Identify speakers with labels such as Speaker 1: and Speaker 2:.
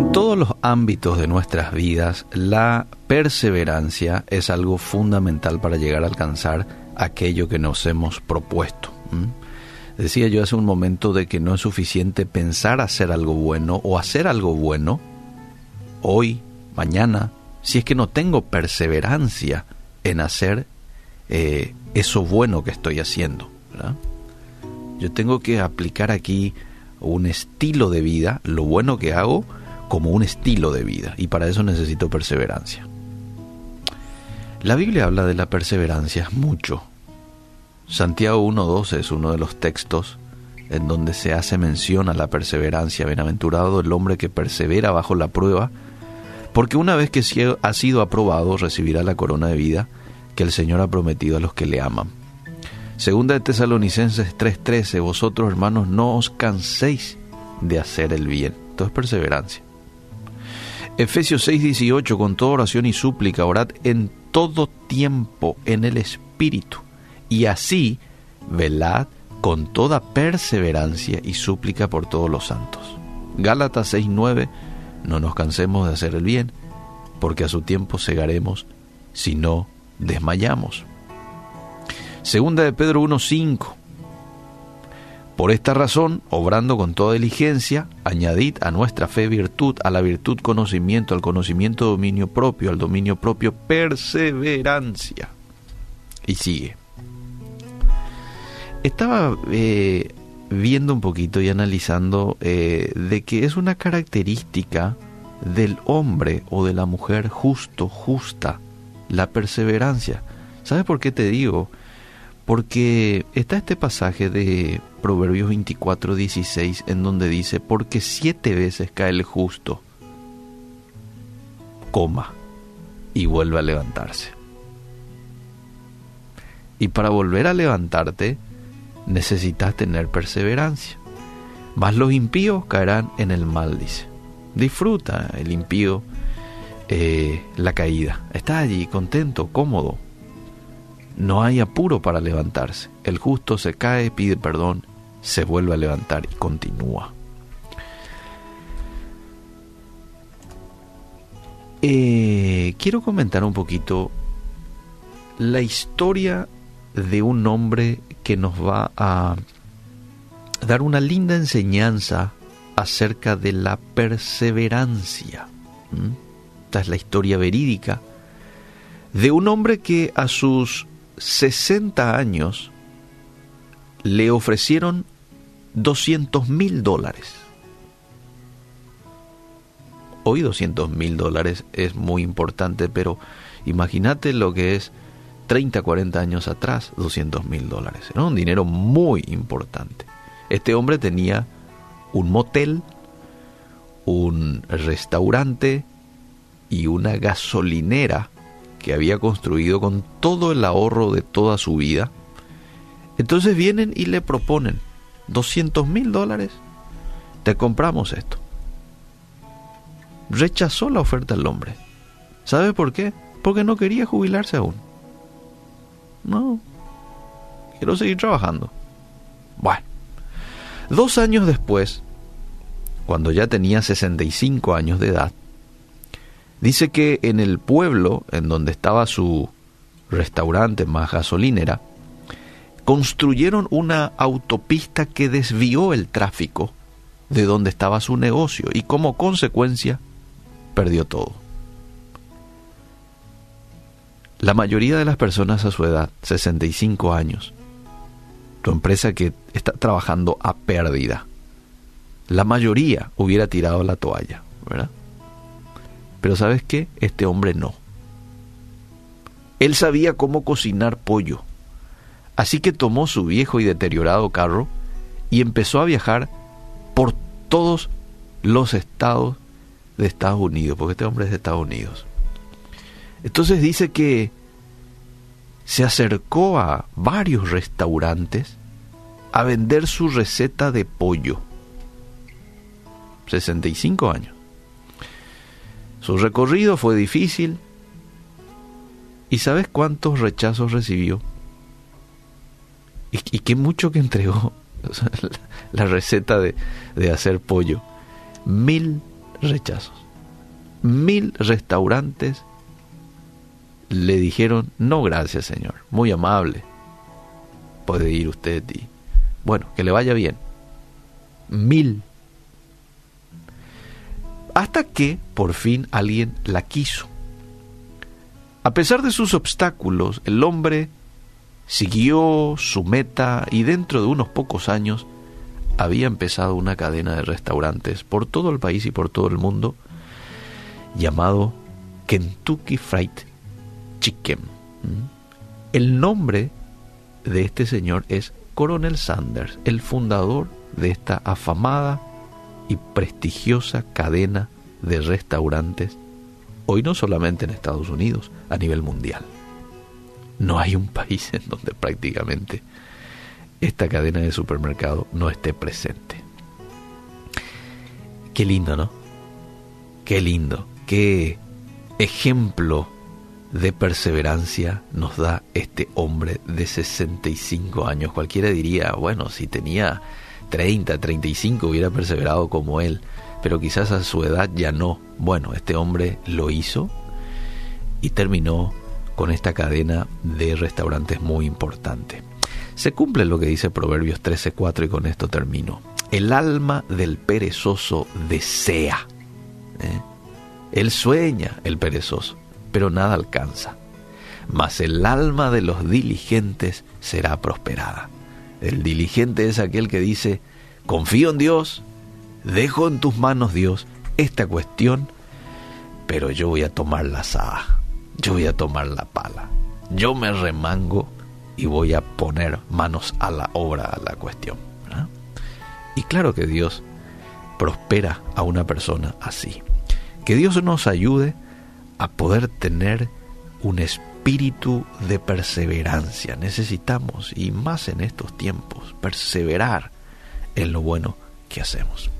Speaker 1: En todos los ámbitos de nuestras vidas, la perseverancia es algo fundamental para llegar a alcanzar aquello que nos hemos propuesto. Decía yo hace un momento de que no es suficiente pensar hacer algo bueno o hacer algo bueno hoy, mañana, si es que no tengo perseverancia en hacer eh, eso bueno que estoy haciendo. Yo tengo que aplicar aquí un estilo de vida, lo bueno que hago, como un estilo de vida y para eso necesito perseverancia. La Biblia habla de la perseverancia mucho. Santiago 1.12 es uno de los textos en donde se hace mención a la perseverancia. Bienaventurado el hombre que persevera bajo la prueba, porque una vez que ha sido aprobado recibirá la corona de vida que el Señor ha prometido a los que le aman. Segunda de Tesalonicenses 3:13, vosotros hermanos no os canséis de hacer el bien. Esto es perseverancia. Efesios 6:18, con toda oración y súplica, orad en todo tiempo en el Espíritu, y así velad con toda perseverancia y súplica por todos los santos. Gálatas 6:9, no nos cansemos de hacer el bien, porque a su tiempo segaremos si no desmayamos. Segunda de Pedro 1:5, por esta razón, obrando con toda diligencia, añadid a nuestra fe virtud, a la virtud conocimiento, al conocimiento dominio propio, al dominio propio perseverancia. Y sigue. Estaba eh, viendo un poquito y analizando eh, de que es una característica del hombre o de la mujer justo, justa, la perseverancia. ¿Sabes por qué te digo? Porque está este pasaje de Proverbios 24, 16, en donde dice, porque siete veces cae el justo, coma, y vuelve a levantarse. Y para volver a levantarte, necesitas tener perseverancia. Mas los impíos caerán en el mal, dice. Disfruta el impío eh, la caída. Está allí contento, cómodo. No hay apuro para levantarse. El justo se cae, pide perdón se vuelve a levantar y continúa. Eh, quiero comentar un poquito la historia de un hombre que nos va a dar una linda enseñanza acerca de la perseverancia. Esta es la historia verídica de un hombre que a sus 60 años le ofrecieron 200 mil dólares. Hoy 200 mil dólares es muy importante, pero imagínate lo que es 30, 40 años atrás, 200 mil dólares. Era un dinero muy importante. Este hombre tenía un motel, un restaurante y una gasolinera que había construido con todo el ahorro de toda su vida entonces vienen y le proponen 200 mil dólares, te compramos esto. Rechazó la oferta el hombre. ¿Sabe por qué? Porque no quería jubilarse aún. No, quiero seguir trabajando. Bueno, dos años después, cuando ya tenía 65 años de edad, dice que en el pueblo en donde estaba su restaurante más gasolinera, construyeron una autopista que desvió el tráfico de donde estaba su negocio y como consecuencia perdió todo. La mayoría de las personas a su edad, 65 años, tu empresa que está trabajando a pérdida, la mayoría hubiera tirado la toalla, ¿verdad? Pero ¿sabes qué? Este hombre no. Él sabía cómo cocinar pollo Así que tomó su viejo y deteriorado carro y empezó a viajar por todos los estados de Estados Unidos, porque este hombre es de Estados Unidos. Entonces dice que se acercó a varios restaurantes a vender su receta de pollo. 65 años. Su recorrido fue difícil. ¿Y sabes cuántos rechazos recibió? Y, qué mucho que entregó la, receta de, hacer pollo. Mil rechazos. Mil restaurantes le dijeron, no gracias Señor, muy amable, puede ir usted y, bueno, que le vaya bien. Mil. Hasta que por fin alguien la quiso. A pesar de sus obstáculos, el hombre siguió su meta y dentro de unos pocos años había empezado una cadena de restaurantes por todo el país y por todo el mundo llamado Kentucky Fried Chicken. ¿Mm? El nombre de este señor es Coronel Sanders, el fundador de esta afamada y prestigiosa cadena de restaurantes, hoy no solamente en Estados Unidos, a nivel mundial. No hay un país en donde prácticamente esta cadena de supermercado no esté presente. Qué lindo, ¿no? Qué lindo, qué ejemplo de perseverancia nos da este hombre de 65 años. Cualquiera diría, bueno, si tenía 30, 35 hubiera perseverado como él, pero quizás a su edad ya no. Bueno, este hombre lo hizo y terminó con esta cadena de restaurantes muy importante. Se cumple lo que dice Proverbios 13:4 y con esto termino. El alma del perezoso desea. ¿eh? Él sueña, el perezoso, pero nada alcanza. Mas el alma de los diligentes será prosperada. El diligente es aquel que dice, confío en Dios, dejo en tus manos Dios esta cuestión, pero yo voy a tomar la asada yo voy a tomar la pala, yo me remango y voy a poner manos a la obra a la cuestión. Y claro que Dios prospera a una persona así. Que Dios nos ayude a poder tener un espíritu de perseverancia. Necesitamos, y más en estos tiempos, perseverar en lo bueno que hacemos.